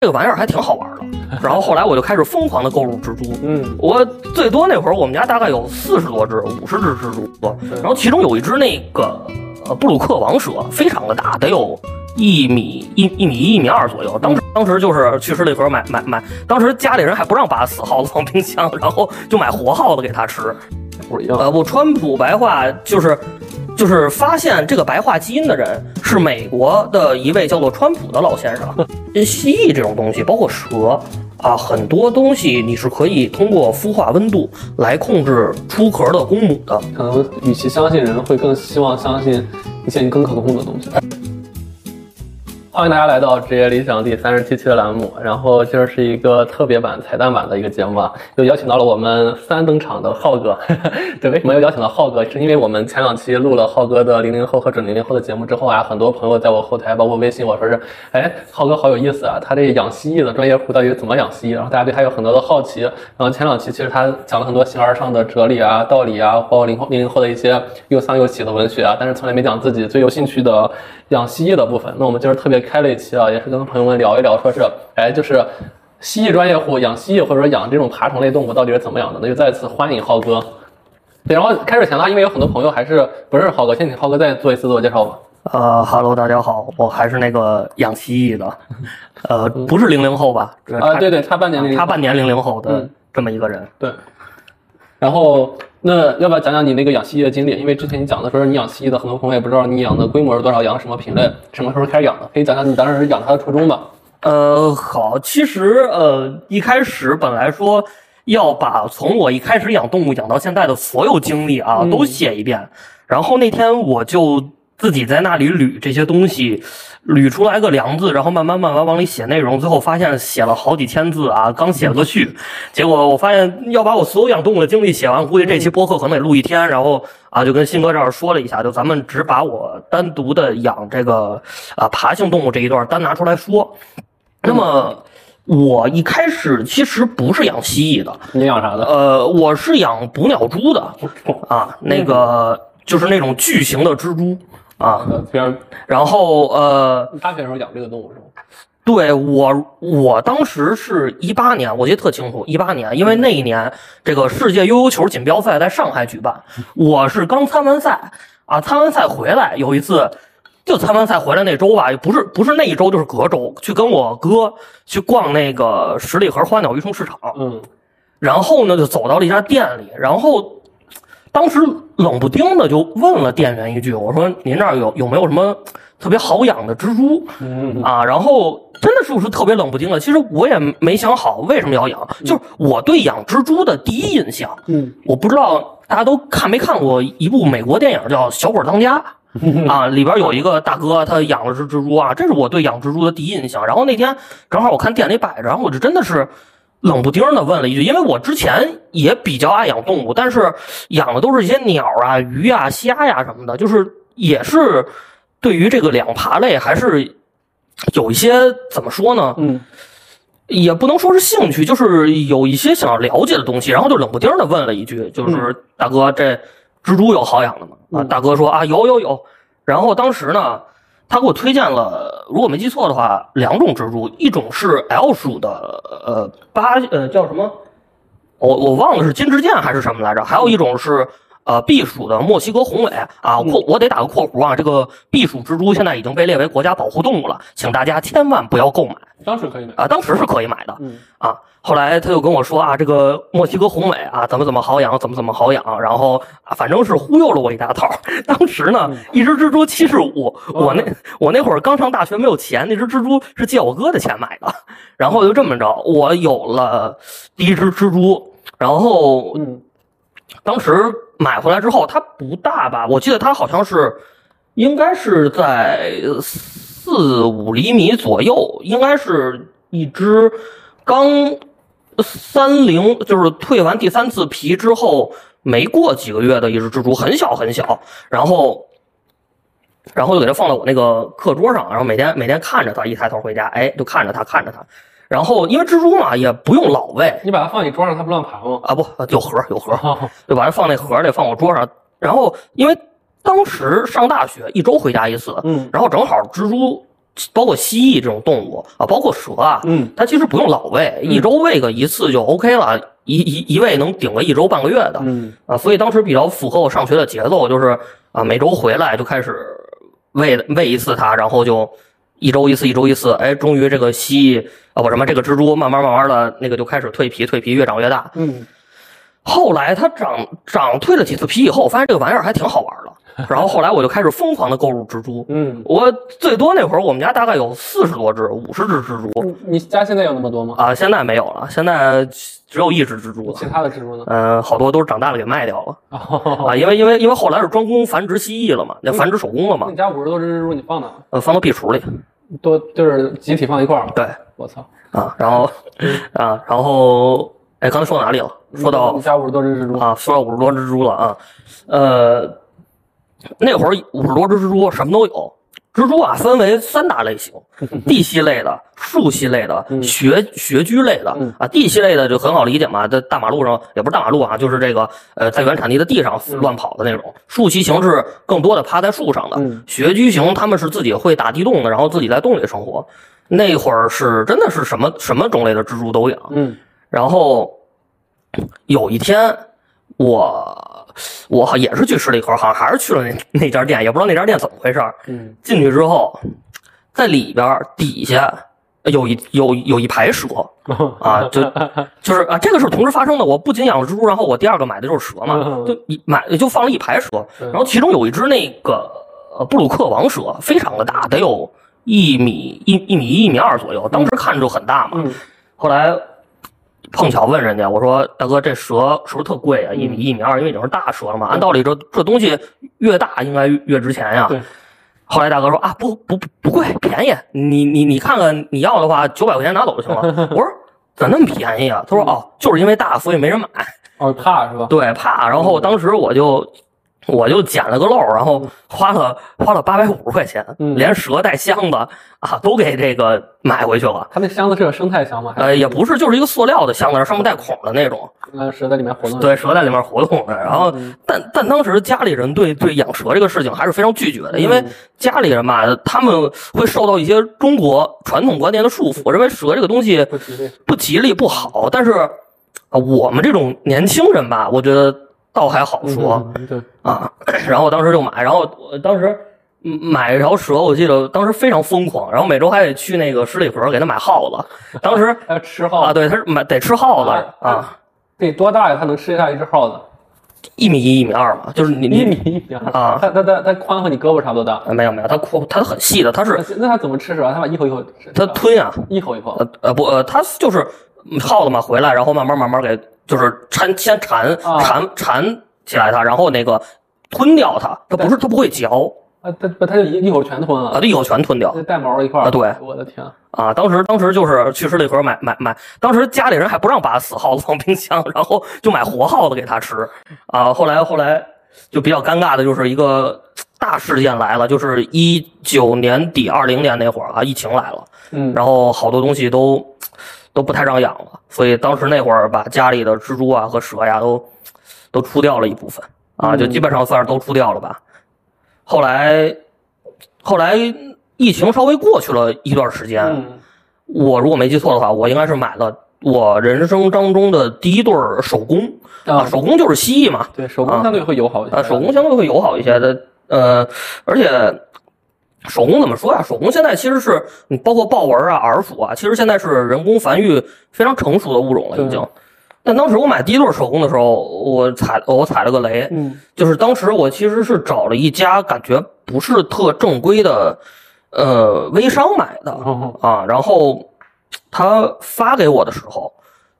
这个玩意儿还挺好玩的。然后后来我就开始疯狂的购入蜘蛛。嗯，我最多那会儿我们家大概有四十多只、五十只蜘蛛，然后其中有一只那个呃布鲁克王蛇，非常的大，得有一米一一米一一米二左右。当时当时就是去十里河买买买，当时家里人还不让把死耗子放冰箱，然后就买活耗子给它吃。不一样。呃，不，川普白话就是。就是发现这个白化基因的人是美国的一位叫做川普的老先生。蜥蜴这种东西，包括蛇啊，很多东西你是可以通过孵化温度来控制出壳的公母的。可能与其相信人，会更希望相信一些更可控的东西。欢迎大家来到职业理想第三十七期的栏目，然后今儿是一个特别版、彩蛋版的一个节目啊，又邀请到了我们三登场的浩哥。对，为什么又邀请到浩哥？是因为我们前两期录了浩哥的零零后和准零零后的节目之后啊，很多朋友在我后台，包括微信，我说是，哎，浩哥好有意思啊，他这养蜥蜴的专业户到底怎么养蜥蜴？然后大家对他有很多的好奇。然后前两期其实他讲了很多形而上的哲理啊、道理啊，包括零后零零后的一些又丧又喜的文学啊，但是从来没讲自己最有兴趣的养蜥蜴的部分。那我们今儿特别。开了一期啊，也是跟朋友们聊一聊，说是，哎，就是蜥蜴专业户养蜥蜴或者说养这种爬虫类动物到底是怎么养的？那就再次欢迎浩哥。对，然后开始前呢，因为有很多朋友还是不认识浩哥，先请浩哥再做一次自我介绍吧。呃哈喽，大家好，我还是那个养蜥蜴的，呃，不是零零后吧？啊，对对，差半年，差半年零零后的这么一个人。对。然后，那要不要讲讲你那个养蜥蜴的经历？因为之前你讲的时候，你养蜥蜴的很多朋友也不知道你养的规模是多少，养什么品类，什么时候开始养的？可以讲讲你当时养它的初衷吧？呃，好，其实呃，一开始本来说要把从我一开始养动物养到现在的所有经历啊都写一遍，然后那天我就。自己在那里捋这些东西，捋出来个梁字，然后慢慢慢慢往里写内容，最后发现写了好几千字啊，刚写了个序，结果我发现要把我所有养动物的经历写完，估计这期播客可能得录一天，然后啊就跟新哥这儿说了一下，就咱们只把我单独的养这个啊爬行动物这一段单拿出来说。那么我一开始其实不是养蜥蜴的，你养啥的？呃，我是养捕鸟蛛的 啊，那个就是那种巨型的蜘蛛。啊，然后呃，大学时候养这个动物是吗？对我，我当时是一八年，我记得特清楚，一八年，因为那一年这个世界悠悠球锦标赛在上海举办，我是刚参完赛啊，参完赛回来，有一次就参完赛回来那周吧，不是不是那一周就是隔周，去跟我哥去逛那个十里河花鸟鱼虫市场，嗯，然后呢就走到了一家店里，然后。当时冷不丁的就问了店员一句：“我说您这儿有有没有什么特别好养的蜘蛛？啊？”然后真的是不是特别冷不丁的？其实我也没想好为什么要养，就是我对养蜘蛛的第一印象，嗯，我不知道大家都看没看过一部美国电影叫《小鬼当家》啊，里边有一个大哥他养了只蜘蛛啊，这是我对养蜘蛛的第一印象。然后那天正好我看店里摆着，然后我就真的是。冷不丁的问了一句，因为我之前也比较爱养动物，但是养的都是一些鸟啊、鱼啊、虾呀什么的，就是也是对于这个两爬类还是有一些怎么说呢？嗯，也不能说是兴趣，就是有一些想要了解的东西，然后就冷不丁的问了一句，就是大哥，这蜘蛛有好养的吗？啊，大哥说啊，有有有。然后当时呢。他给我推荐了，如果没记错的话，两种蜘蛛，一种是 L 属的，呃，八呃叫什么？我我忘了是金枝剑还是什么来着？还有一种是呃避暑的墨西哥红尾啊。括我得打个括弧啊，这个避暑蜘蛛现在已经被列为国家保护动物了，请大家千万不要购买。当时可以买啊，当时是可以买的，啊。后来他就跟我说啊，这个墨西哥红尾啊，怎么怎么好养，怎么怎么好养，然后啊，反正是忽悠了我一大套。当时呢，一只蜘蛛七十五，我那我那会儿刚上大学没有钱，那只蜘蛛是借我哥的钱买的。然后就这么着，我有了第一只蜘蛛。然后，嗯，当时买回来之后，它不大吧？我记得它好像是应该是在四五厘米左右，应该是一只刚。三零就是蜕完第三次皮之后没过几个月的一只蜘蛛，很小很小，然后，然后就给它放到我那个课桌上，然后每天每天看着它，一抬头回家，哎，就看着它看着它，然后因为蜘蛛嘛也不用老喂，你把它放你桌上，它不乱爬吗？啊不，有盒有盒，就把它放那盒里，放我桌上，然后因为当时上大学一周回家一次，嗯，然后正好蜘蛛。包括蜥蜴这种动物啊，包括蛇啊，嗯，它其实不用老喂，一周喂个一次就 OK 了，一一一喂能顶个一周半个月的嗯啊，所以当时比较符合我上学的节奏，就是啊每周回来就开始喂喂一次它，然后就一周一次，一周一次，哎，终于这个蜥蜴啊不什么这个蜘蛛慢慢慢慢的那个就开始蜕皮，蜕皮越长越大，嗯后来它长长蜕了几次皮以后，发现这个玩意儿还挺好玩的。然后后来我就开始疯狂的购入蜘蛛。嗯，我最多那会儿，我们家大概有四十多只、五十只蜘蛛你你家现在有那么多吗？啊，现在没有了，现在只有一只蜘蛛了其。他的蜘蛛呢？嗯、好多都是长大了给卖掉了哦，啊，因为因为因为后来是专攻繁殖蜥蜴了嘛，那繁殖手工了嘛你，家五十多只蜘蛛，你放哪？呃，放到壁橱里。都就是集体放一块儿？对我操！啊，然后啊，然后哎，刚才说到哪里了？说到你家五十多只蜘蛛，啊，说到五十多只蜘蛛了啊，呃，那会儿五十多只蜘蛛什么都有。蜘蛛啊，分为三大类型：地栖类的、树栖类的、嗯穴穴居类的嗯啊。地系类的就很好理解嘛，在大马路上也不是大马路啊，就是这个呃，在原产地的地上乱跑的那种。树栖型是更多的趴在树上的嗯，穴居型他们是自己会打地洞的，然后自己在洞里生活。那会儿是真的是什么什么种类的蜘蛛都养。嗯然后有一天，我我也是去吃了一口，好像还是去了那那家店，也不知道那家店怎么回事儿。嗯进去之后，在里边儿底下有一有有一排蛇啊，就 就是啊，这个是同时发生的。我不仅养了蜘蛛，然后我第二个买的就是蛇嘛，嗯就一买就放了一排蛇，嗯然后其中有一只那个呃布鲁克王蛇，非常的大，得有一米一一米一一米二左右，当时看着就很大嘛。嗯后来碰巧问人家，我说大哥，这蛇是不是特贵啊？一米一米二，因为已经是大蛇了嘛。按道理这这东西越大应该越值钱呀。对。后来大哥说啊，不不不不贵，便宜。你你你看看，你要的话九百块钱拿走就行了。我说咋那么便宜啊？他说哦，就是因为大，所以没人买。哦，怕是吧？对，怕。然后当时我就我就捡了个漏，然后花了花了八百五十块钱，嗯连蛇带箱子啊都给这个买回去了。它那箱子是个生态箱吗？呃，也不是，就是一个塑料的箱子，上面带孔的那种。呃蛇在里面活动？对，蛇在里面活动的。然后嗯，但但当时家里人对对养蛇这个事情还是非常拒绝的，因为嗯家里人嘛，他们会受到一些中国传统观念的束缚，我认为蛇这个东西不吉利。不吉利不好。但是啊，我们这种年轻人吧，我觉得倒还好说。嗯对，啊，然后当时就买，然后我当时嗯买一条蛇，我记得当时非常疯狂，然后每周还得去那个十里河给他买耗子，当时还 要吃耗子啊，对，他是买得吃耗子啊啊，得多大呀？它能吃下一只耗子？一米一、一米二嘛，就是你一你米一米二啊它它它它宽和你胳膊差不多大。啊没有没有，它宽它很细的，它是那那它怎么吃蛇？它把一口一口吃。它吞啊、一口一口。呃呃不呃，它就是嗯耗子嘛，回来然后慢慢慢慢给就是缠先缠啊。缠缠起来它，然后那个吞掉它，它不是它不会嚼啊，它不它就一一口全吞啊，了，它一口全吞掉。带毛一块儿啊对。我的天，啊，当时当时就是去十里河买买买，当时家里人还不让把死耗子放冰箱，然后就买活耗子给它吃。啊。后来后来就比较尴尬的就是一个大事件来了，就是一九年底二零年那会儿啊，疫情来了，嗯，然后好多东西都都不太让养了，所以当时那会儿把家里的蜘蛛啊和蛇呀都都出掉了一部分啊，就基本上算是都出掉了吧。后来后来疫情稍微过去了一段时间，嗯我如果没记错的话，我应该是买了我人生当中的第一对儿手工啊，啊，手工就是蜥蜴嘛，对手工相对会友好一些。啊，手工相对会友好一些的，呃，而且手工怎么说呀？手工现在其实是你包括豹纹啊、耳鼠啊，其实现在是人工繁育非常成熟的物种了，已经。但当时我买第一对手工的时候，我踩我踩了个雷，嗯就是当时我其实是找了一家感觉不是特正规的，呃，微商买的，哦啊，然后他发给我的时候，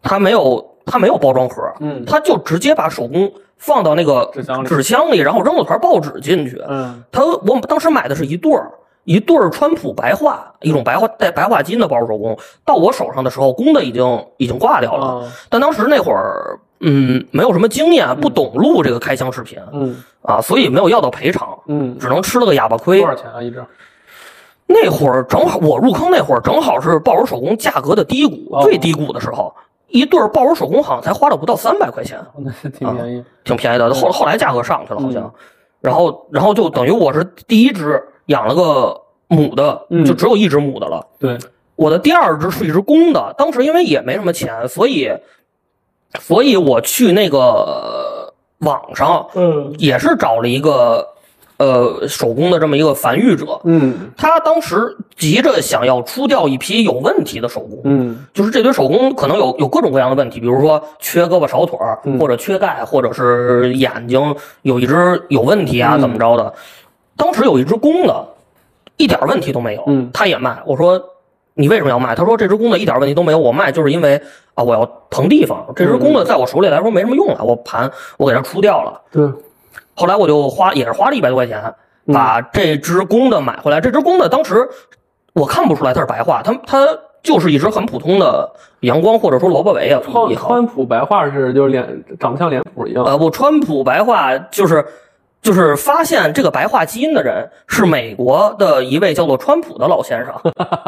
他没有他没有包装盒，嗯它就直接把手工放到那个纸箱里纸箱里，然后扔了团报纸进去。嗯他我当时买的是一对儿。一对儿川普白化，一种白化带白化金的包手工，到我手上的时候，公的已经已经挂掉了。啊但当时那会儿，嗯，没有什么经验，不懂录这个开箱视频嗯啊，所以没有要到赔偿，嗯，只能吃了个哑巴亏多。少钱啊一只？那会儿正好我入坑那会儿正好是抱手手工价格的低谷，哦最低谷的时候，一对儿抱手手工好像才花了不到三百块钱，挺便宜。挺便宜的。后后来价格上去了好像嗯，然后然后就等于我是第一只养了个母的，嗯就只有一只母的了。对，我的第二只是一只公的，当时因为也没什么钱，所以，所以我去那个网上嗯也是找了一个呃手工的这么一个繁育者，嗯他当时急着想要出掉一批有问题的手工，嗯就是这堆手工可能有有各种各样的问题，比如说缺胳膊少腿儿，嗯或者缺钙，或者是眼睛有一只有问题啊，嗯怎么着的。当时有一只公的，一点问题都没有，嗯他也卖。我说你为什么要卖？他说这只公的一点问题都没有，我卖就是因为啊我要腾地方，这只公的在我手里来说没什么用了，我盘我给它出掉了。对，后来我就花也是花了一百多块钱嗯把这只公的买回来。这只公的当时我看不出来它是白化，它它就是一只很普通的阳光或者说萝卜尾啊川。川普白话是就是脸长得像脸谱一样。呃，不，川普白化就是就是发现这个白化基因的人是美国的一位叫做川普的老先生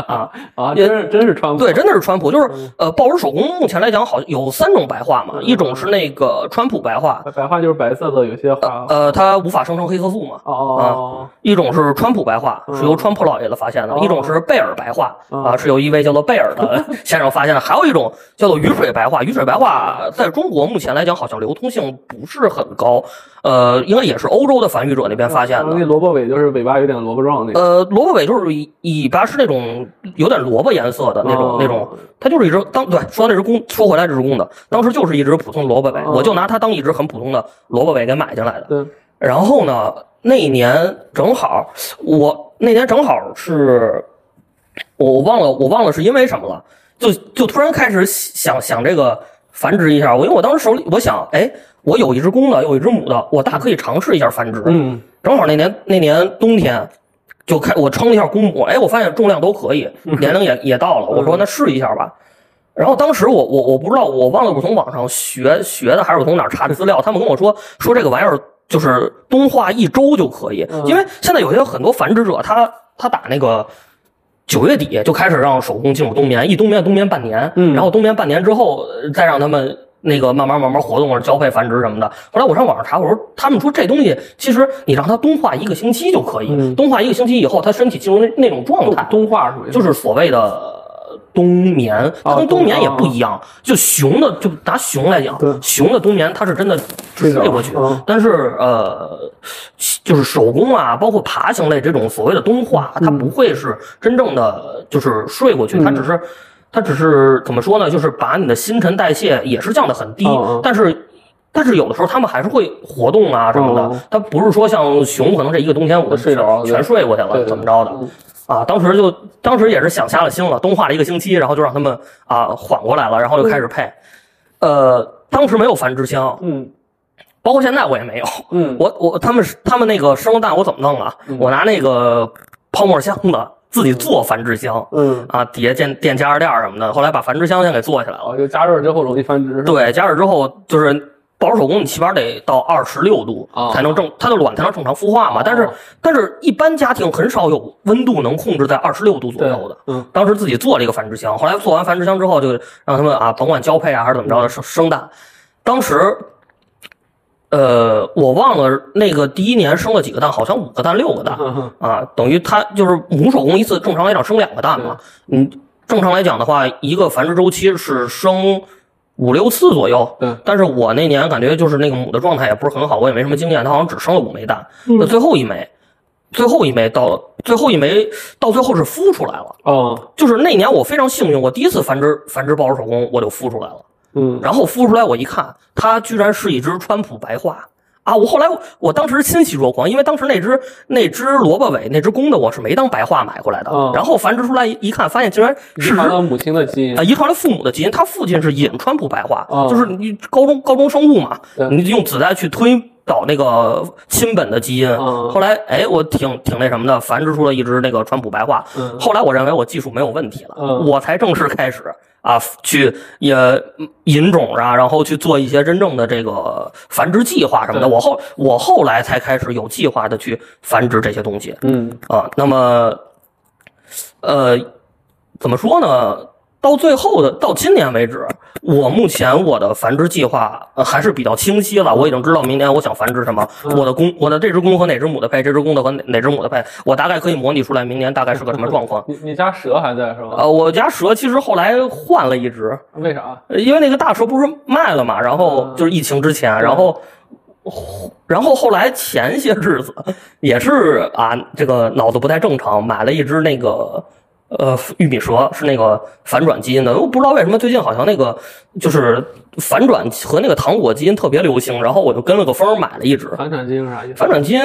啊。啊，也真是真是川普。对，真的是川普，就是嗯呃，报纸手工目前来讲好像有三种白化嘛，一种是那个川普白化，白话就是白色的，有些话。呃，它无法生成黑色素嘛。哦哦一种是川普白化，是由川普老爷子发现的；哦一种是贝尔白化，哦啊，是由一位叫做贝尔的 先生发现的；还有一种叫做雨水白化。雨水白化在中国目前来讲好像流通性不是很高，呃，应该也是欧洲的繁育者那边发现的。那萝卜尾就是尾巴有点萝卜状那个。呃，萝卜尾就是尾尾巴是那种有点萝卜颜色的那种、哦那种，它就是一只当对说那只公，说回来这只公的，当时就是一只普通萝卜尾，哦我就拿它当一只很普通的萝卜尾给买进来的。对，然后呢，那一年正好，我那年正好是，我我忘了，我忘了是因为什么了，就就突然开始想想这个繁殖一下。我因为我当时手里，我想，哎，我有一只公的，有一只母的，我大可以尝试一下繁殖。嗯正好那年那年冬天。就开我称了一下公母，哎，我发现重量都可以，年龄也也到了，我说那试一下吧。然后当时我我我不知道，我忘了我从网上学学的还是我从哪儿查的资料，他们跟我说说这个玩意儿就是冬化一周就可以，嗯因为现在有些很多繁殖者他他打那个。九月底就开始让手工进入冬眠，一冬眠冬眠半年，嗯然后冬眠半年之后呃再让他们那个慢慢慢慢活动或者交配繁殖什么的。后来我上网上查，我说他们说这东西其实你让它冬化一个星期就可以，嗯冬化一个星期以后，它身体进入那那种状态，冬化属于就是所谓的冬眠，它跟冬眠也不一样。就熊的，就拿熊来讲，熊的冬眠它是真的睡过去嗯，但是呃，就是手工啊，包括爬行类这种所谓的冬化，它不会是真正的就是睡过去，它只是。它只是怎么说呢？就是把你的新陈代谢也是降得很低，但是但是有的时候他们还是会活动啊什么的。嗯它不是说像熊可能这一个冬天我睡着全睡过去了，怎么着的？嗯啊，当时就当时也是想瞎了心了，冬化了一个星期，然后就让他们啊缓过来了，然后就开始配。呃，当时没有繁殖箱，嗯包括现在我也没有。嗯我我他们他们那个生了蛋我怎么弄啊？嗯我拿那个泡沫箱子自己做繁殖箱嗯，啊，底下垫垫加热垫儿什么的，后来把繁殖箱先给做起来了。哦，就加热之后容易繁殖。对，加热之后就是保守手工，你起码得到二十六度哦才能正，它的卵才能正常孵化嘛。但是哦但是一般家庭很少有温度能控制在二十六度左右的。嗯当时自己做了一个繁殖箱，后来做完繁殖箱之后，就让他们啊，甭管交配啊还是怎么着的生生蛋。当时，呃，我忘了那个第一年生了几个蛋，好像五个蛋六个蛋嗯啊，等于它就是母手工一次正常来讲生两个蛋嘛。嗯，正常来讲的话，一个繁殖周期是生五六次左右。对，但是我那年感觉就是那个母的状态也不是很好，我也没什么经验，它好像只生了五枚蛋。那最后一枚，最后一枚到最后一枚到最后是孵出来了。哦就是那年我非常幸运，我第一次繁殖繁殖抱手手工我就孵出来了。嗯然后孵出来我一看，它居然是一只川普白化啊！我后来我当时欣喜若狂，因为当时那只那只萝卜尾那只公的我是没当白化买过来的。嗯然后繁殖出来一看，发现竟然是遗传了母亲的基因啊，。遗传了父母的基因，他父亲是引川普白化，哦就是你高中高中生物嘛，你用子代去推导那个亲本的基因。嗯后来，哎，我挺挺那什么的，繁殖出了一只那个川普白化。嗯后来我认为我技术没有问题了，嗯我才正式开始啊去也引种啊，然后去做一些真正的这个繁殖计划什么的。我后我后来才开始有计划的去繁殖这些东西。嗯啊，那么，呃，怎么说呢？到最后的到今年为止，我目前我的繁殖计划、呃、还是比较清晰了。我已经知道明年我想繁殖什么，我的公我的这只公和哪只母的配，这只公的和哪哪只母的配，我大概可以模拟出来明年大概是个什么状况。你你家蛇还在是吧？呃，我家蛇其实后来换了一只，为啥？呃因为那个大蛇不是卖了嘛，然后就是疫情之前，然后。然后后来前些日子也是啊，这个脑子不太正常，买了一只那个呃玉米蛇，是那个反转基因的。我不知道为什么最近好像那个就是反转和那个糖果基因特别流行，然后我就跟了个风买了一只反转基因是啥意思？反转基因。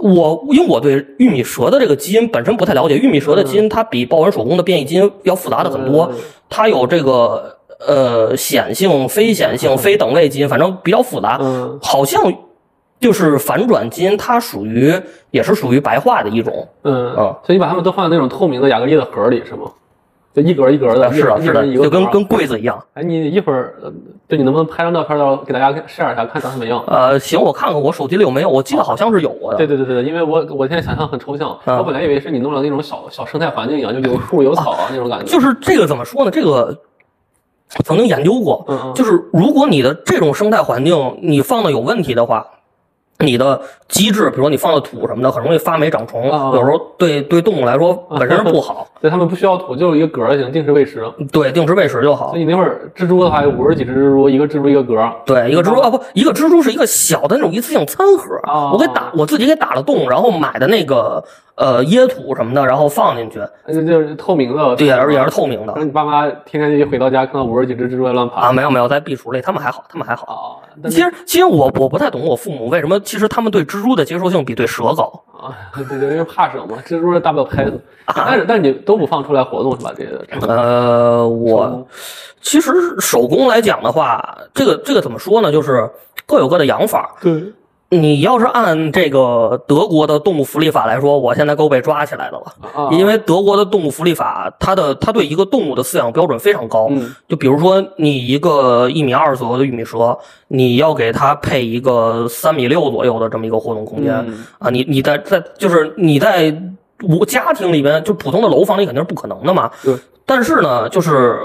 我因为我对玉米蛇的这个基因本身不太了解，玉米蛇的基因它比豹纹手工的变异基因要复杂的很多，它有这个呃显性、非显性、非等位基因，反正比较复杂。嗯好像就是反转基因，它属于也是属于白化的一种。嗯嗯所以你把它们都放在那种透明的亚克力的盒里是吗？就一格一格的，是啊，是的，就跟跟柜子一样。哎，你一会儿呃就你能不能拍张照片到给大家看 share 一下，看长什么样？呃，行，我看看我手机里有没有，我记得好像是有过的。对对对对，因为我我现在想象很抽象，嗯我本来以为是你弄了那种小小生态环境一样，就有树有草啊那种感觉。就是这个怎么说呢？这个曾经研究过，嗯嗯，就是如果你的这种生态环境你放的有问题的话，你的机制，比如说你放的土什么的，很容易发霉长虫，啊有时候对对动物来说本身是不好。对它们不需要土，就是一个格儿就行，定时喂食。对，定时喂食就好所以。你那会儿蜘蛛的话有五十几只蜘蛛，一个蜘蛛一个格儿。对，一个蜘蛛啊不，一个蜘蛛是一个小的那种一次性餐盒，啊我给打我自己给打了洞，然后买的那个呃椰土什么的，然后放进去，就就是透明的，对，而且也是透明的那你爸妈天天一回到家看到五十几只蜘蛛在乱爬啊，没有没有，在壁橱里他们还好，他们还好。啊，其实其实我我不太懂我父母为什么，其实他们对蜘蛛的接受性比对蛇高。啊，对对，因为怕蛇嘛，蜘蛛是大不了拍死。但是但是你都不放出来活动是吧？这个呃，我其实手工来讲的话，这个这个怎么说呢？就是各有各的养法。对你要是按这个德国的动物福利法来说，我现在够被抓起来的了。啊，因为德国的动物福利法，它的它对一个动物的饲养标准非常高。嗯就比如说，你一个一米二左右的玉米蛇，你要给它配一个三米六左右的这么一个活动空间、嗯啊。你你在在就是你在我家庭里边，就普通的楼房里肯定是不可能的嘛。对。但是呢，就是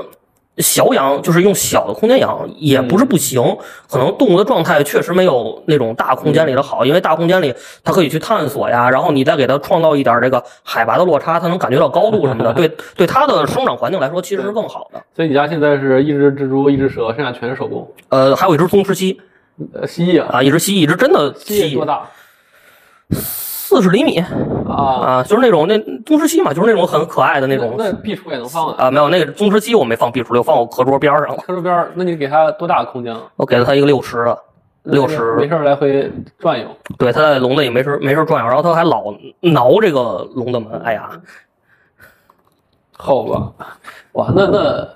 小养，就是用小的空间养，也不是不行。可能动物的状态确实没有那种大空间里的好，因为大空间里它可以去探索呀，然后你再给它创造一点这个海拔的落差，它能感觉到高度什么的，对对它的生长环境来说其实是更好的。所以你家现在是一只蜘蛛，一只蛇，剩下全是手工。呃，还有一只松狮蜥呃，蜥蜴啊，啊，一只蜥蜴，一只真的蜥蜴，蜥蜴多大四十厘米啊？啊，就是那种那宗师蜥嘛，就是那种很可爱的那种那壁橱也能放啊？啊，没有那个宗师蜥我没放壁橱里，我放我课桌边上了，课桌边儿，那你给它多大的空间啊？我给了它一个六十的，六没，事来回转悠。对，它在笼子里没事没事转悠，然后它还老挠这个笼子门，哎呀，好吧，哇，那那，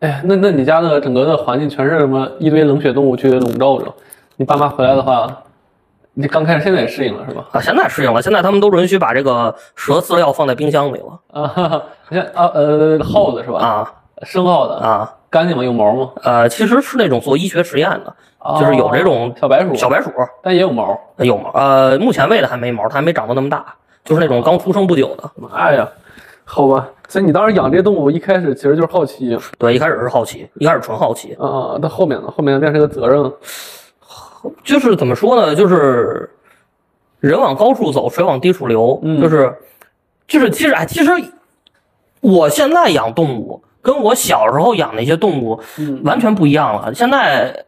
哎，那那你家的整个的环境全是什么一堆冷血动物去笼罩着？你爸妈回来的话，你刚开始现在也适应了是吧？啊，现在适应了，现在他们都允许把这个蛇饲料放在冰箱里了啊，哈哈，你看啊呃，耗子是吧？啊生耗子，啊，干净吗？有毛吗？呃，其实是那种做医学实验的，就是有这种哦小白鼠，小白鼠但也有毛。有毛，呃，目前喂的还没毛，它还没长到那么大，就是那种刚出生不久的。妈呀，好吧，所以你当时养这些动物，一开始其实就是好奇对，一开始是好奇，一开始纯好奇，啊，到后面呢，后面变成个责任。就是怎么说呢？就是人往高处走，水往低处流，嗯就是就是其实哎，其实我现在养动物跟我小时候养那些动物嗯完全不一样了。现在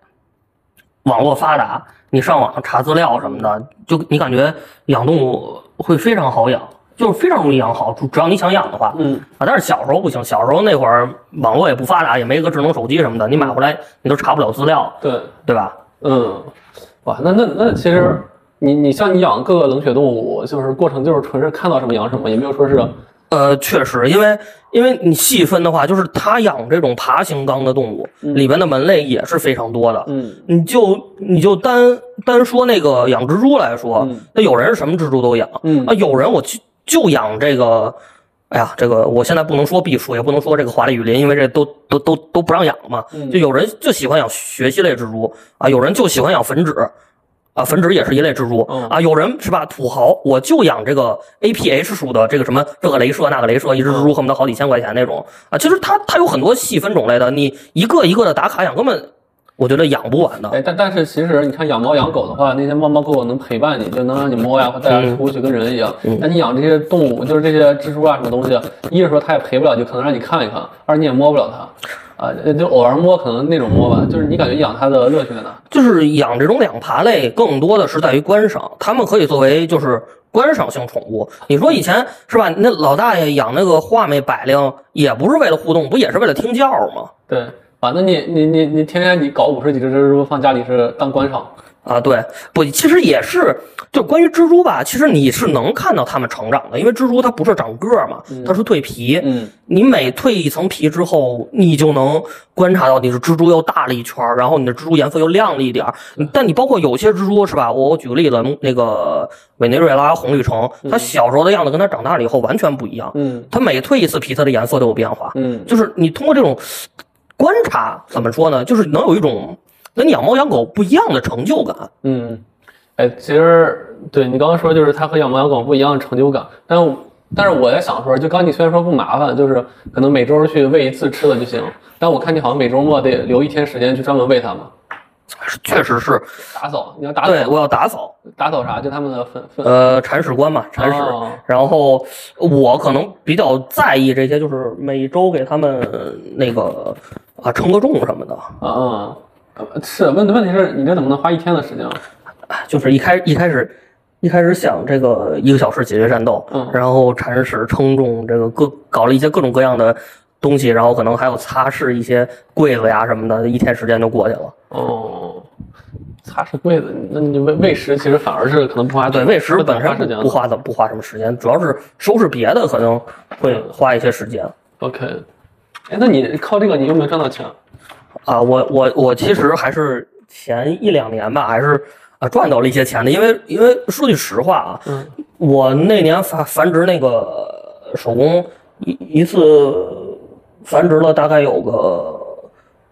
网络发达，你上网查资料什么的，就你感觉养动物会非常好养，就是非常容易养好，只只要你想养的话。嗯啊，但是小时候不行，小时候那会儿网络也不发达，也没个智能手机什么的，你买回来你都查不了资料，对，对吧？嗯，哇，那那那其实你你像你养各个冷血动物，就是过程就是纯是看到什么养什么，也没有说是呃，确实，因为因为你细分的话，就是他养这种爬行纲的动物，嗯里边的门类也是非常多的。嗯你就你就单单说那个养蜘蛛来说嗯，那有人是什么蜘蛛都养嗯啊，有人我就就养这个。哎呀，这个我现在不能说避暑，也不能说这个华丽雨林，因为这都都都都不让养了嘛。嗯就有人就喜欢养学习类蜘蛛啊，有人就喜欢养粉脂啊，粉脂也是一类蜘蛛嗯啊。有人是吧，土豪我就养这个 APH 属的这个什么这个镭射那个镭射，一只蜘蛛恨不得好几千块钱那种啊。其实它它有很多细分种类的，你一个一个的打卡养，根本我觉得养不完的。哎，但但是其实你看养猫养狗的话，那些猫猫狗狗能陪伴你，就能让你摸呀或带它出去，跟人一样。那你养这些动物，就是这些蜘蛛啊什么东西，一是说它也陪不了，你可能让你看一看；二你也摸不了它，啊，就偶尔摸，可能那种摸吧，就是你感觉养它的乐趣在哪？就是养这种两爬类，更多的是在于观赏，它们可以作为就是观赏性宠物。你说以前是吧？那老大爷养那个画眉百灵，也不是为了互动，不也是为了听叫吗？对，啊，那你你你你天天你搞五十几只蜘蛛放家里是当观赏？啊，对，不，其实也是，就关于蜘蛛吧，其实你是能看到它们成长的，因为蜘蛛它不是长个儿嘛，它是蜕皮。嗯你每蜕一层皮之后，你就能观察到你的蜘蛛又大了一圈儿，然后你的蜘蛛颜色又亮了一点儿。但你包括有些蜘蛛是吧？我我举个例子，那个委内瑞拉红绿橙，它小时候的样子跟它长大了以后完全不一样。嗯它每蜕一次皮，它的颜色都有变化。嗯就是你通过这种观察，怎么说呢？就是能有一种跟养猫养狗不一样的成就感。嗯，哎，其实对你刚刚说，就是它和养猫养狗不一样的成就感，但我但是我在想说，就刚你虽然说不麻烦，就是可能每周去喂一次吃的就行，但我看你好像每周末得留一天时间去专门喂它嘛，确实是，打扫，你要打扫对扫，我要打扫，打扫啥？就他们的粪粪。呃，铲屎官嘛，铲屎。哦然后我可能比较在意这些，就是每周给他们那个啊称个重什么的。啊啊，是问问题是你这怎么能花一天的时间啊？就是一开一开始一开始想这个一个小时解决战斗，嗯然后铲屎称重，这个各搞了一些各种各样的东西，然后可能还有擦拭一些柜子呀什么的，一天时间就过去了。哦，擦拭柜子，那你喂喂食其实反而是可能不花对，喂食本身不花的不花什么时间，主要是收拾别的可能会花一些时间。OK，哎，那你靠这个你有没有赚到钱？啊，我我我其实还是前一两年吧，还是啊赚到了一些钱的，因为因为说句实话啊，嗯我那年繁繁殖那个手工一一次繁殖了大概有个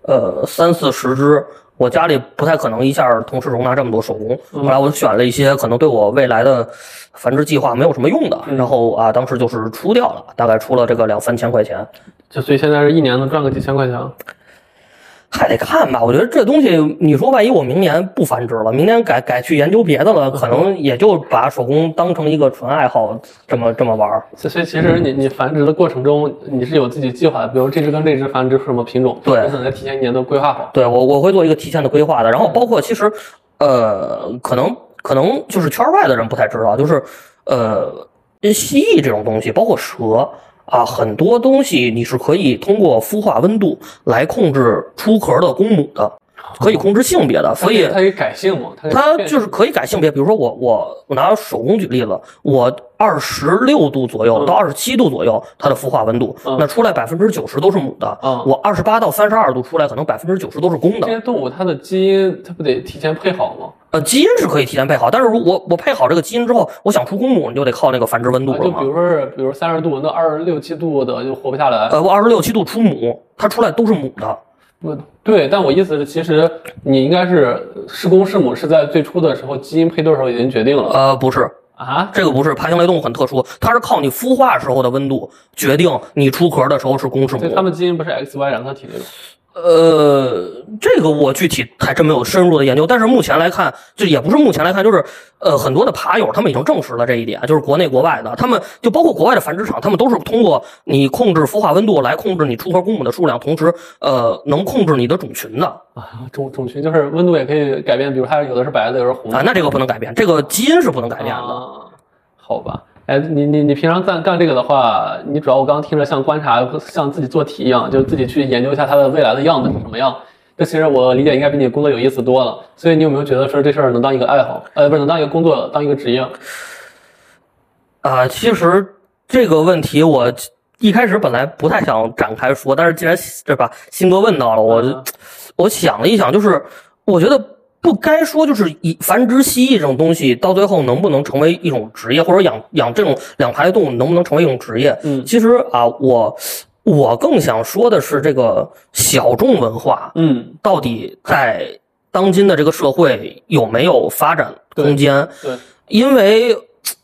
呃三四十只。我家里不太可能一下同时容纳这么多手工，后来我选了一些可能对我未来的繁殖计划没有什么用的，然后啊，当时就是出掉了，大概出了这个两三千块钱，就所以现在是一年能赚个几千块钱。还得看吧，我觉得这东西，你说万一我明年不繁殖了，明年改改去研究别的了，可能也就把手工当成一个纯爱好，这么这么玩儿。所所以其实你你繁殖的过程中，你是有自己计划的，比如这只跟这只繁殖是什么品种，对你可能在提前一年都规划好。对我我会做一个提前的规划的，然后包括其实，呃，可能可能就是圈外的人不太知道，就是呃，蜥蜴这种东西，包括蛇啊，很多东西你是可以通过孵化温度来控制出壳的公母的，可以控制性别的，所以它可以改性嘛？它它就是可以改性别，比如说我我我拿手工举例子，我二十六度左右嗯到二十七度左右，它的孵化温度，嗯那出来百分之九十都是母的。嗯我二十八到三十二度出来，可能百分之九十都是公的。这些动物它的基因，它不得提前配好吗？呃，基因是可以提前配好，但是如果我配好这个基因之后，我想出公母，你就得靠那个繁殖温度啊，了嘛就比。如说是，比如三十度，那二十六七度的就活不下来。呃，我二十六七度出母，它出来都是母的。不对，但我意思是，其实你应该是是公是母是在最初的时候基因配对的时候已经决定了呃，不是，啊。这个不是爬行类动物很特殊，它是靠你孵化时候的温度决定你出壳的时候是公是母所以。它们基因不是 X Y 染色体那种。呃，这个我具体还真没有深入的研究，但是目前来看，就也不是目前来看，就是呃，很多的爬友他们已经证实了这一点，就是国内国外的，他们就包括国外的繁殖场，他们都是通过你控制孵化温度来控制你出壳公母的数量，同时呃能控制你的种群的啊，种种群就是温度也可以改变，比如它有的是白的，有的是红的啊，那这个不能改变，这个基因是不能改变的。啊。好吧，哎，你你你平常干干这个的话，你主要我刚刚听着像观察，像自己做题一样，就自己去研究一下它的未来的样子是什么样。这其实我理解应该比你工作有意思多了。所以你有没有觉得说这事儿能当一个爱好？呃，不是能当一个工作，当一个职业？啊，其实这个问题我一开始本来不太想展开说，但是既然对吧，鑫哥问到了，我嗯我想了一想，就是我觉得不该说，就是以繁殖蜥蜴这种东西，到最后能不能成为一种职业，或者养养这种两爬类动物能不能成为一种职业？嗯其实啊，我我更想说的是，这个小众文化嗯到底在当今的这个社会有没有发展空间。对，因为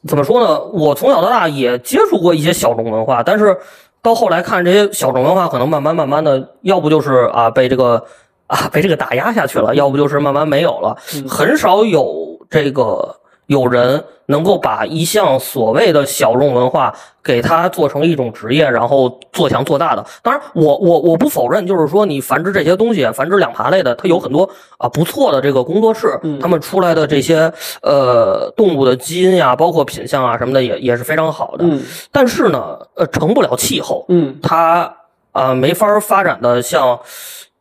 怎么说呢，我从小到大也接触过一些小众文化，但是到后来看这些小众文化，可能慢慢慢慢的，要不就是啊被这个啊被这个打压下去了，要不就是慢慢没有了，很少有这个。有人能够把一项所谓的小众文化给它做成一种职业，然后做强做大的。当然，我我我不否认，就是说你繁殖这些东西，繁殖两爬类的，它有很多啊不错的这个工作室，他们出来的这些呃动物的基因呀，包括品相啊什么的，也也是非常好的。但是呢，呃，成不了气候，嗯，它啊没法发展的像。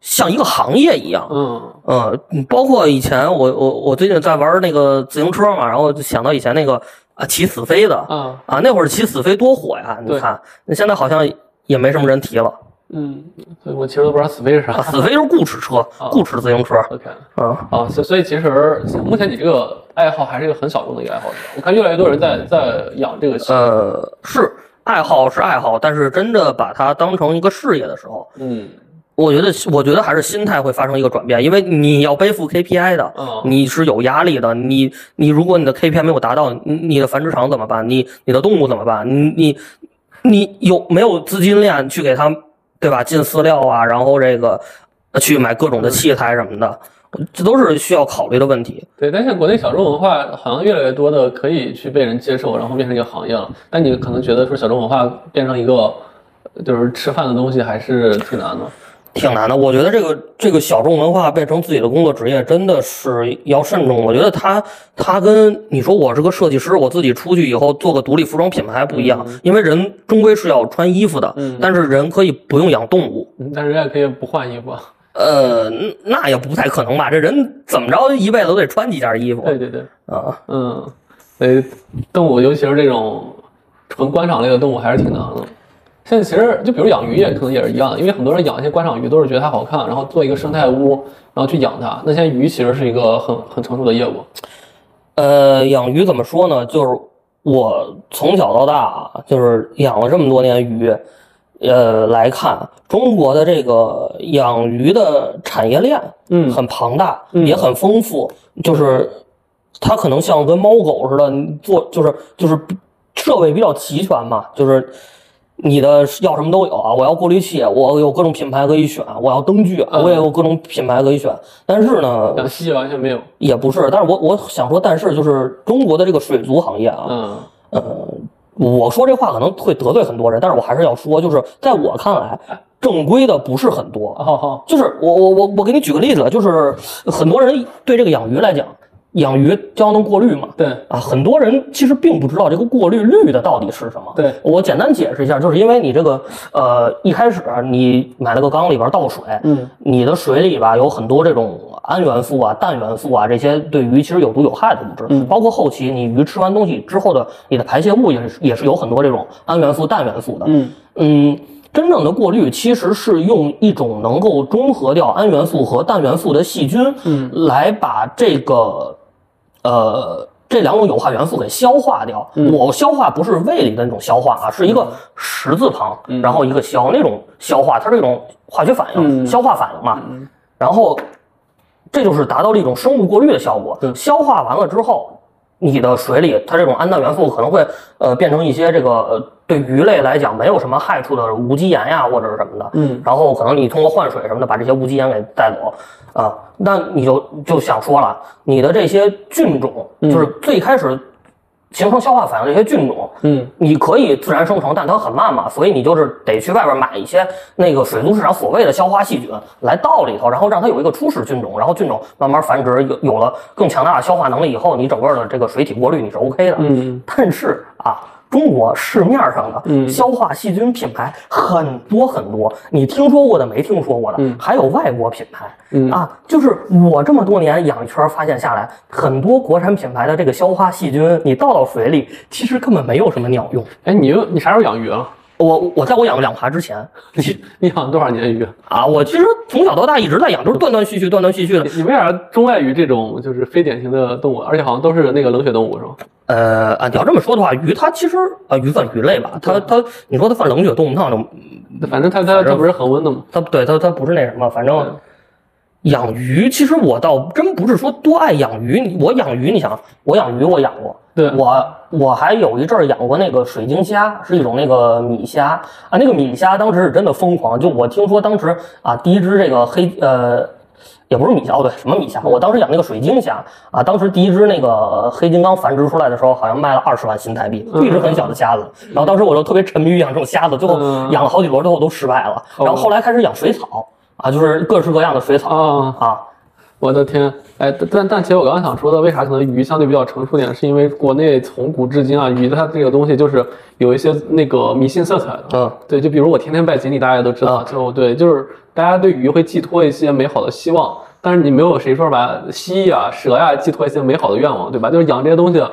像一个行业一样，嗯嗯，包括以前我我我最近在玩那个自行车嘛，然后就想到以前那个啊骑死飞的，啊啊那会儿骑死飞多火呀！你看，那现在好像也没什么人提了。嗯，所以我其实都不知道死飞是啥。死飞就是固齿车，固齿自行车。OK，嗯啊，所所以其实目前你这个爱好还是一个很小众的一个爱好者。我看越来越多人在在养这个。呃，是爱好是爱好，但是真的把它当成一个事业的时候，嗯。我觉得，我觉得还是心态会发生一个转变，因为你要背负 KPI 的，你是有压力的。你你如果你的 KPI 没有达到，你的繁殖场怎么办？你你的动物怎么办？你你你有没有资金链去给它，对吧？进饲料啊，然后这个去买各种的器材什么的，这都是需要考虑的问题。对，但现在国内小众文化好像越来越多的可以去被人接受，然后变成一个行业了。但你可能觉得说小众文化变成一个就是吃饭的东西，还是挺难的。挺难的，我觉得这个这个小众文化变成自己的工作职业，真的是要慎重。我觉得他他跟你说我是个设计师，我自己出去以后做个独立服装品牌不一样，因为人终归是要穿衣服的，但是人可以不用养动物，但是人也可以不换衣服。呃，那也不太可能吧？这人怎么着一辈子都得穿几件衣服？对对对，啊，嗯，所以动物，尤其是这种纯观赏类的动物，还是挺难的。现在其实就比如养鱼也可能也是一样的，因为很多人养一些观赏鱼都是觉得它好看，然后做一个生态屋，然后去养它。那现在鱼其实是一个很很成熟的业务。呃，养鱼怎么说呢？就是我从小到大啊就是养了这么多年鱼，呃，来看中国的这个养鱼的产业链，嗯，很庞大，也很丰富。就是它可能像跟猫狗似的，做就是就是设备比较齐全嘛，就是。你的要什么都有啊！我要过滤器，我有各种品牌可以选；我要灯具，我也有各种品牌可以选。但是呢，养蜥完全没有，也不是。但是我我想说，但是就是中国的这个水族行业啊，嗯，呃，我说这话可能会得罪很多人，但是我还是要说，就是在我看来，正规的不是很多。好好，就是我我我我给你举个例子，就是很多人对这个养鱼来讲。养鱼就要能过滤嘛？对。啊，很多人其实并不知道这个过滤率的到底是什么。对。我简单解释一下，就是因为你这个呃一开始你买了个缸里边倒水，嗯，你的水里吧有很多这种氨元素啊、氮元素啊这些对鱼其实有毒有害的物质，嗯，包括后期你鱼吃完东西之后的你的排泄物也是也是有很多这种氨元素、氮元素的，嗯。嗯，真正的过滤其实是用一种能够中和掉氨元素和氮元素的细菌，嗯，来把这个。呃，这两种有害元素给消化掉。我消化不是胃里的那种消化啊，是一个十字旁，然后一个消那种消化，它是一种化学反应，消化反应嘛。然后这就是达到了一种生物过滤的效果。消化完了之后，你的水里它这种氨氮元素可能会呃变成一些这个对鱼类来讲没有什么害处的无机盐呀或者是什么的。嗯，然后可能你通过换水什么的把这些无机盐给带走。啊，那你就就想说了，你的这些菌种，就是最开始形成消化反应这些菌种，嗯，你可以自然生成，但它很慢嘛，所以你就是得去外边买一些那个水族市场所谓的消化细菌来倒里头，然后让它有一个初始菌种，然后菌种慢慢繁殖，有有了更强大的消化能力以后，你整个的这个水体过滤你是 OK 的，嗯，但是啊。中国市面上的消化细菌品牌很多很多，你听说过的没听说过的，还有外国品牌啊。就是我这么多年养一圈，发现下来，很多国产品牌的这个消化细菌，你倒到水里，其实根本没有什么鸟用。哎，你你啥时候养鱼啊？我我在我养两爬之前，你你养了多少年鱼啊？我其实从小到大一直在养，都是断断续续、断断续续的。你为啥钟爱于这种就是非典型的动物，而且好像都是那个冷血动物是吗？呃啊，你要这么说的话，鱼它其实啊，鱼算鱼类吧。它它，你说它算冷血动物，那就反正它它它不是恒温的吗？它对它它不是那什么，反正养鱼，其实我倒真不是说多爱养鱼。我养鱼，你想，我养鱼我养过，对我我还有一阵儿养过那个水晶虾，是一种那个米虾啊。那个米虾当时是真的疯狂，就我听说当时啊，第一只这个黑呃。也不是米虾哦，对，什么米虾？我当时养那个水晶虾啊，当时第一只那个黑金刚繁殖出来的时候，好像卖了二十万新台币，就一只很小的虾子。然后当时我就特别沉迷于养这种虾子，最后嗯养了好几轮，最后都失败了。然后后来开始养水草啊，就是各式各样的水草啊，啊。我的天，哎，但但但其实我刚刚想说的，为啥可能鱼相对比较成熟点，是因为国内从古至今啊，鱼它这个东西就是有一些那个迷信色彩的。嗯，对，就比如我天天拜锦鲤，大家也都知道，就对，就是大家对鱼会寄托一些美好的希望，但是你没有谁说把蜥蜴啊、蛇呀、寄托一些美好的愿望，对吧？就是养这些东西，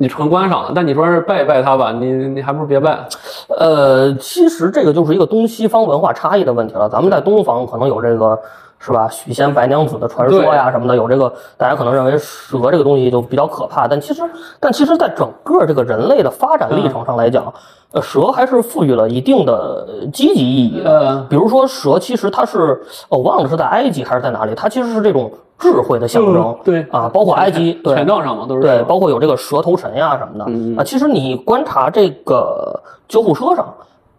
你纯观赏的，但你说是拜一拜它吧，你你还不如别拜。呃，其实这个就是一个东西方文化差异的问题了。咱们在东方可能有这个是吧，许仙白娘子的传说呀什么的，有这个大家可能认为蛇这个东西就比较可怕，但其实但其实在整个这个人类的发展历程上来讲，呃，蛇还是赋予了一定的积极意义的。呃，比如说蛇，其实它是哦我忘了是在埃及还是在哪里，它其实是这种智慧的象征。嗯对啊，包括埃及对权杖上嘛都是对，包括有这个蛇头神呀什么的、嗯啊。其实你观察这个救护车上，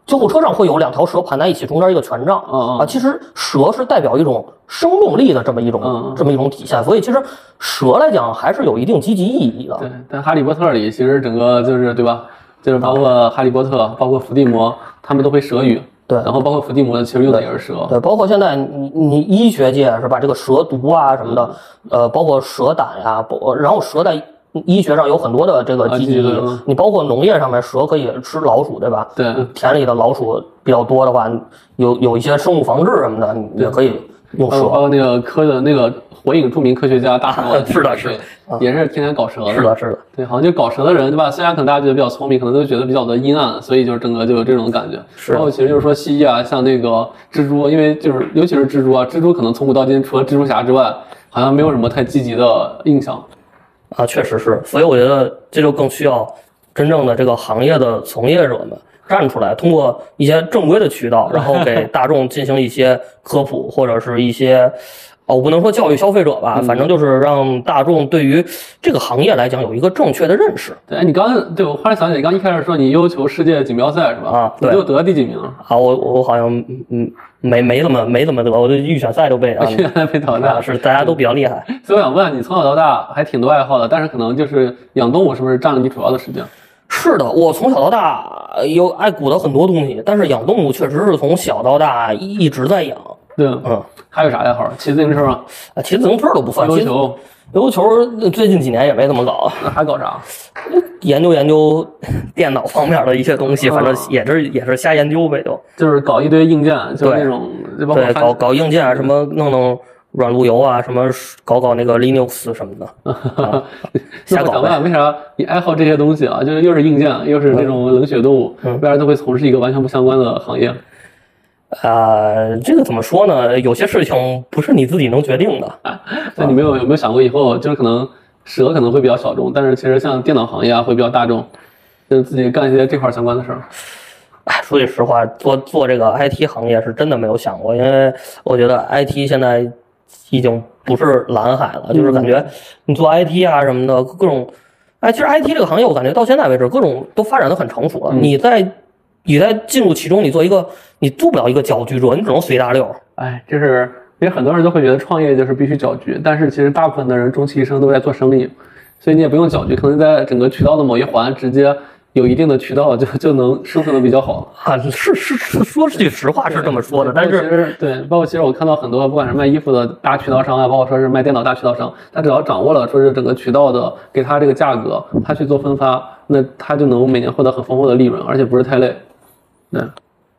救护车上会有两条蛇盘在一起，中间一个权杖、啊。其实蛇是代表一种生命力的这么一种、嗯这么一种体现，所以其实蛇来讲还是有一定积极意义的。对，但《哈利波特》里其实整个就是对吧？就是包括哈利波特，包括伏地魔，他们都会蛇语。对然后包括伏地魔的，其实用的也是蛇。对，包括现在你你医学界是吧？这个蛇毒啊什么的，呃，包括蛇胆呀，包然后蛇在医学上有很多的这个啊积极意义积极的嗯。你包括农业上面，蛇可以吃老鼠，对吧？对嗯田里的老鼠比较多的话，有有一些生物防治什么的，你也可以用包括包蛇。括那个科的那个火影著名科学家大蛇丸，是的是的也是天天搞蛇的。是的，是的，对，好像就搞蛇的人，对吧？虽然可能大家觉得比较聪明，可能都觉得比较的阴暗，所以就是整个就有这种感觉。是然后其实就是说蜥蜴啊，像那个蜘蛛，因为就是尤其是蜘蛛啊，蜘蛛可能从古到今除了蜘蛛侠之外，好像没有什么太积极的印象。啊，确实是，所以我觉得这就更需要真正的这个行业的从业者们站出来，通过一些正规的渠道，然后 给大众进行一些科普，或者是一些。哦，我不能说教育消费者吧，反正就是让大众对于这个行业来讲有一个正确的认识对，哎，你刚刚对我忽然想起来，你刚一开始说你要求世界锦标赛是吧？啊对你就得第几名？啊。我我好像嗯没没怎么没怎么得，我的预选赛都被啊现在被淘汰啊了。是大家都比较厉害。所以我想问你，从小到大还挺多爱好的，但是可能就是养动物是不是占了你主要的时间？是的，我从小到大呃有爱鼓捣很多东西，但是养动物确实是从小到大一一直在养。对，嗯，还有啥爱好？骑自行车吗？啊，骑自行车都不算，骑溜球？溜球呃最近几年也没怎么搞，那还搞啥？研究研究 电脑方面的一些东西，反正哦也是也是瞎研究呗，就就是搞一堆硬件，就是那种就包括对，搞搞硬件啊，什么弄弄软路由啊，什么搞搞那个 Linux 什么的，啊 瞎搞呗。为啥你爱好这些东西啊？就是又是硬件，又是这种冷血动物，嗯为啥都会从事一个完全不相关的行业？啊、这个怎么说呢？有些事情不是你自己能决定的。那你没有有没有想过以后就是可能蛇可能会比较小众，但是其实像电脑行业啊会比较大众，就是自己干一些这块儿相关的事儿。哎，说句实话，做做这个 IT 行业是真的没有想过，因为我觉得 IT 现在已经不是蓝海了，就是感觉你做 IT 啊什么的各种，哎，其实 IT 这个行业我感觉到现在为止各种都发展的很成熟了。你在你在进入其中，你做一个你做不了一个搅局者，你只能随大溜。哎，就是因为很多人都会觉得创业就是必须搅局，但是其实大部分的人终其一生都在做生意，所以你也不用搅局，可能在整个渠道的某一环直接有一定的渠道就就能生存的比较好。啊，是是是，说句实话是这么说的，但包括其是实对，包括其实我看到很多不管是卖衣服的大渠道商啊，包括说是卖电脑大渠道商，他只要掌握了说是整个渠道的给他这个价格，他去做分发，那他就能每年获得很丰厚的利润，而且不是太累。对，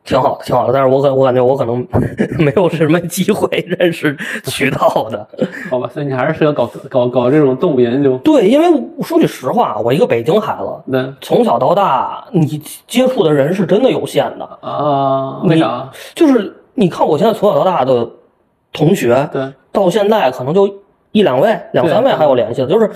挺好的，挺好的。但是我可我感觉我可能 没有什么机会 认识渠道的。好吧，所以你还是适合搞搞搞这种动物研究。对，因为我说句实话，我一个北京孩子，对从小到大，你接触的人是真的有限的。啊，为啥？就是你看，我现在从小到大的同学，对到现在可能就一两位、两三位还有联系的，就是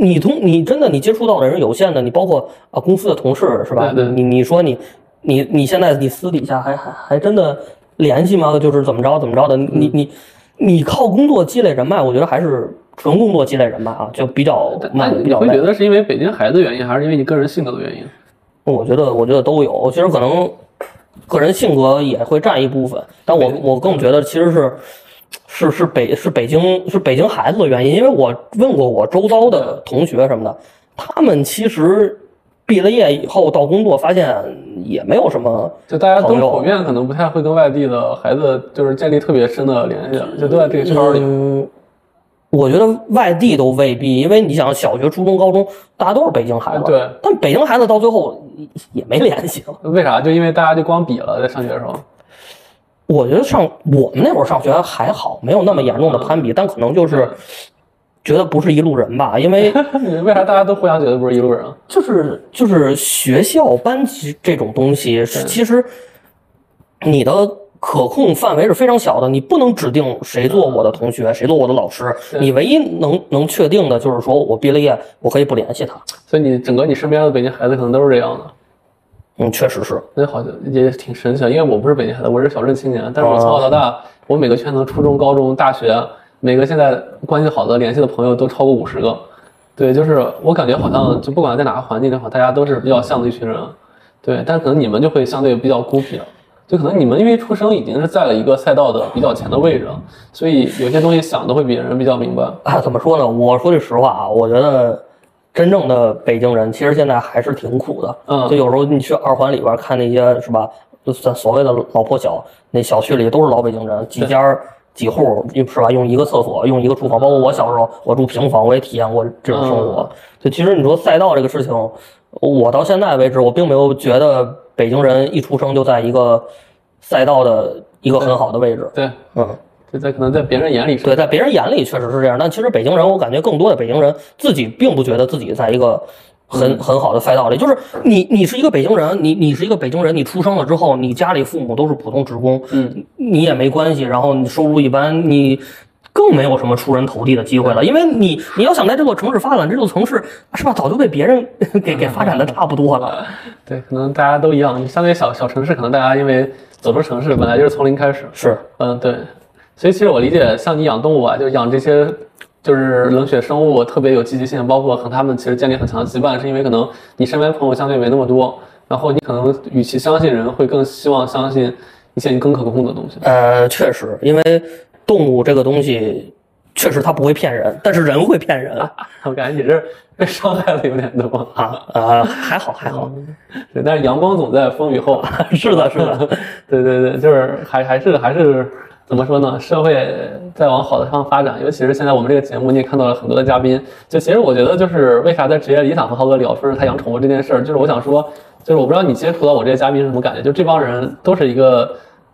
你同你真的你接触到的人有限的，你包括啊公司的同事是吧？对对你你说你你你现在你私底下还还还真的联系吗？就是怎么着怎么着的，你你你靠工作积累人脉，我觉得还是纯工作积累人脉啊，就比较慢，比较累你会觉。得是因为北京孩子原因，还是因为你个人性格的原因？我觉得，我觉得都有。其实可能个人性格也会占一部分，但我我更觉得其实是是是北是北京是北京孩子的原因，因为我问过我周遭的同学什么的，他们其实毕了业以后到工作，发现也没有什么就大家普遍可能不太会跟外地的孩子就是建立特别深的联系，就都在这个圈儿里。嗯，我觉得外地都未必，因为你想小学、初中、高中，大家都是北京孩子，对，但北京孩子到最后也没联系了。为啥？就因为大家就光比了，在上学的时候。我觉得上我们那会儿上学还好，没有那么严重的攀比，但可能就是觉得不是一路人吧，因为 为啥大家都互相觉得不是一路人啊？就是就是学校班级这种东西，是其实你的可控范围是非常小的，你不能指定谁做我的同学，谁做我的老师，你唯一能能确定的就是说我毕了业，我可以不联系他。所以你整个你身边的北京孩子可能都是这样的。嗯，确实是。那好像也挺神奇的，因为我不是北京孩子，我是小镇青年，但是我从小到大，我每个圈层，初中、高中、大学，每个现在关系好的、联系的朋友都超过五十个。对，就是我感觉好像就不管在哪个环境的话大家都是比较像的一群人。对，但可能你们就会相对比较孤僻了，就可能你们因为出生已经是在了一个赛道的比较前的位置了，所以有些东西想的会比人比较明白。啊，怎么说呢？我说句实话啊，我觉得真正的北京人其实现在还是挺苦的。嗯就有时候你去二环里边看那些是吧，就算所谓的老破小，那小区里都是老北京人，几家儿几户是吧？用一个厕所，用一个厨房。包括我小时候，我住平房，我也体验过这种生活。就其实你说赛道这个事情，我到现在为止，我并没有觉得北京人一出生就在一个赛道的一个很好的位置。对，嗯。就在可能在别人眼里是对，在别人眼里确实是这样，但其实北京人，我感觉更多的北京人自己并不觉得自己在一个很很好的赛道里。就是你，你是一个北京人，你你是一个北京人，你出生了之后，你家里父母都是普通职工，嗯，你也没关系，然后你收入一般，你更没有什么出人头地的机会了，因为你你要想在这座城市发展，这座城市是吧，早就被别人给给发展的差不多了。对，可能大家都一样。相对于小小城市，可能大家因为走出城市本来就是从零开始，是，嗯，对。所以其实我理解，像你养动物啊，就是养这些就是冷血生物，特别有积极性，包括和他们其实建立很强的羁绊，是因为可能你身边朋友相对没那么多，然后你可能与其相信人，会更希望相信一些你更可控的东西。呃，确实，因为动物这个东西，确实它不会骗人，但是人会骗人。啊我感觉你这被伤害的有点多啊啊，还好还好，对，但是阳光总在风雨后。是的，是的，对对对，就是还还是还是怎么说呢？社会在往好的方向发展，尤其是现在我们这个节目，你也看到了很多的嘉宾。就其实我觉得，就是为啥在职业理想和浩哥聊说是他养宠物这件事儿，就是我想说，就是我不知道你接触到我这些嘉宾是什么感觉，就这帮人都是一个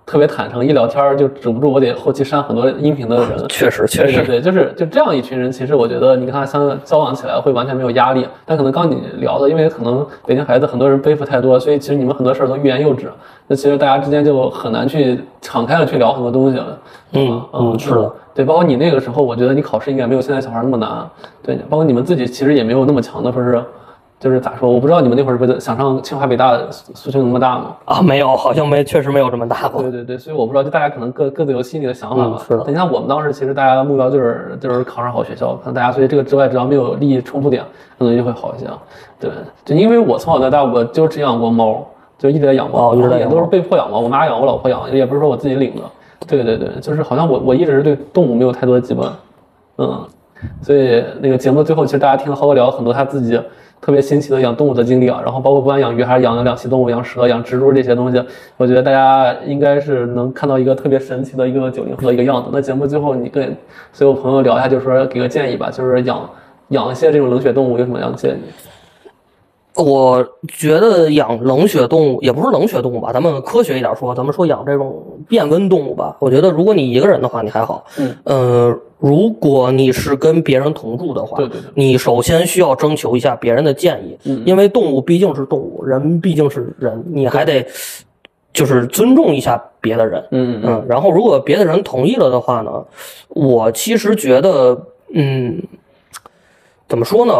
特别坦诚，一聊天儿就止不住我得后期删很多音频的人。确实确实，对，就是就这样一群人，其实我觉得你跟他相交往起来会完全没有压力。但可能刚你聊的，因为可能北京孩子很多人背负太多，所以其实你们很多事儿都欲言又止。那其实大家之间就很难去敞开了去聊很多东西了。嗯嗯，是的，对，包括你那个时候，我觉得你考试应该没有现在小孩那么难。对，包括你们自己其实也没有那么强的说是，就是咋说？我不知道你们那会儿不是想上清华北大的诉求那么大吗？啊，没有，好像没，确实没有这么大过。对对对，所以我不知道，就大家可能各各自有心里的想法吧。嗯是的你看我们当时其实大家的目标就是就是考上好学校，可能大家所以这个之外只要没有利益冲突点，可能就会好一些。对，就因为我从小到大我就只养过猫，就一直在养猫，哦一直在养猫也都是被迫养猫，我妈养，我老婆养，也不是说我自己领的。对对对，就是好像我我一直对动物没有太多的羁绊，嗯，所以那个节目最后其实大家听了浩哥聊了很多他自己特别新奇的养动物的经历啊，然后包括不管养鱼还是养两栖动物，养蛇、养蜘蛛这些东西，我觉得大家应该是能看到一个特别神奇的一个九零后的一个样子。那节目最后你跟所有朋友聊一下，就是说给个建议吧，就是养养一些这种冷血动物有什么样的建议？我觉得养冷血动物也不是冷血动物吧，咱们科学一点说，咱们说养这种变温动物吧。我觉得如果你一个人的话，你还好。嗯，呃，如果你是跟别人同住的话，对对对你首先需要征求一下别人的建议，嗯因为动物毕竟是动物，人毕竟是人，你还得就是尊重一下别的人。嗯嗯嗯，然后如果别的人同意了的话呢，我其实觉得，嗯，怎么说呢？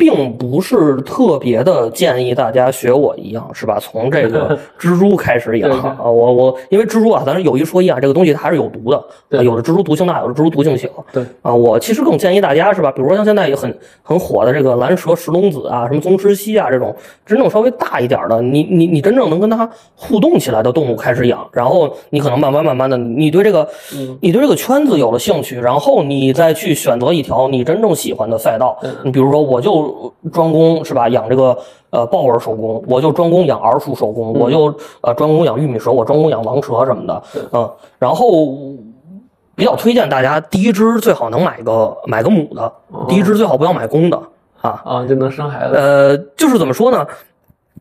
并不是特别的建议大家学我一样，是吧？从这个 蜘蛛开始养啊，我我因为蜘蛛啊，咱是有一说一啊，这个东西它还是有毒的，对啊有的蜘蛛毒性大，有的蜘蛛毒性小。对啊，我其实更建议大家是吧？比如说像现在也很很火的这个蓝蛇石龙子啊，什么宗师蜥啊这种，真正稍微大一点的，你你你真正能跟它互动起来的动物开始养，然后你可能慢慢慢慢的，你对这个嗯你对这个圈子有了兴趣，然后你再去选择一条你真正喜欢的赛道。你比如说，我就专攻是吧，养这个呃豹纹手工，我就专攻养儿鼠手工，我就呃专攻养玉米蛇，我专攻养王蛇什么的，嗯，然后。比较推荐大家，第一只最好能买个买个母的，第一只最好不要买公的啊。啊，就能生孩子。呃，就是怎么说呢，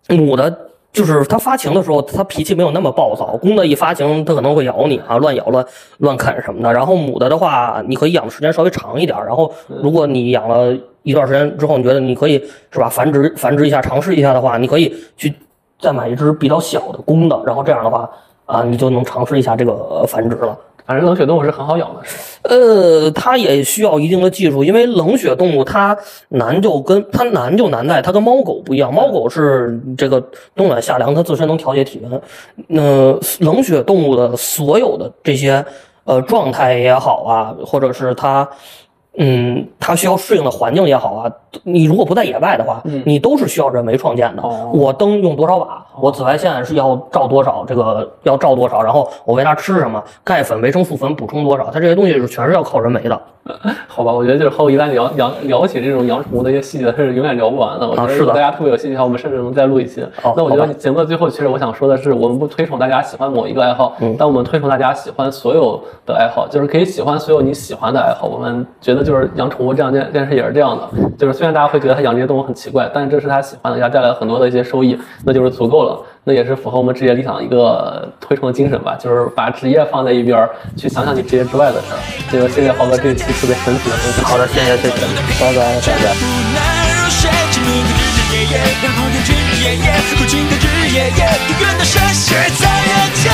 母的，就是它发情的时候，它脾气没有那么暴躁，公的一发情，它可能会咬你啊，乱咬乱乱啃什么的。然后母的的话，你可以养的时间稍微长一点。然后如果你养了一段时间之后，你觉得你可以是吧繁殖繁殖一下，尝试一下的话，你可以去再买一只比较小的公的，然后这样的话啊，你就能尝试一下这个呃繁殖了。反正冷血动物是很好养的，呃，它也需要一定的技术，因为冷血动物它难就跟它难就难在它跟猫狗不一样，猫狗是这个冬暖夏凉，它自身能调节体温。那、冷血动物的所有的这些呃状态也好啊，或者是它。嗯，它需要适应的环境也好啊，你如果不在野外的话，你都是需要人为创建的。哦我灯用多少瓦，我紫外线是要照多少，这个要照多少，然后我喂它吃什么，钙粉、维生素粉补充多少，它这些东西是全是要靠人为的。好吧，我觉得就是和我一旦聊聊聊起这种养宠物的一些细节，它是永远聊不完的。我觉得啊是的大家特别有兴趣的话，我们甚至能再录一期。哦那我觉得节目的最后，其实我想说的是，我们不推崇大家喜欢某一个爱好，嗯但我们推崇大家喜欢所有的爱好，就是可以喜欢所有你喜欢的爱好。我们觉得就是养宠物这样件件事也是这样的，就是虽然大家会觉得他养这些动物很奇怪，但是这是他喜欢的，给他带来很多的一些收益，那就是足够了。那也是符合我们职业理想一个推崇的精神吧，就是把职业放在一边，去想想你职业之外的事儿。这个谢谢豪哥这一期特别神奇的分享。好的，谢谢谢谢，拜拜拜拜。不能入睡，沉默的日日夜夜，尽的日夜夜，永远的在人间。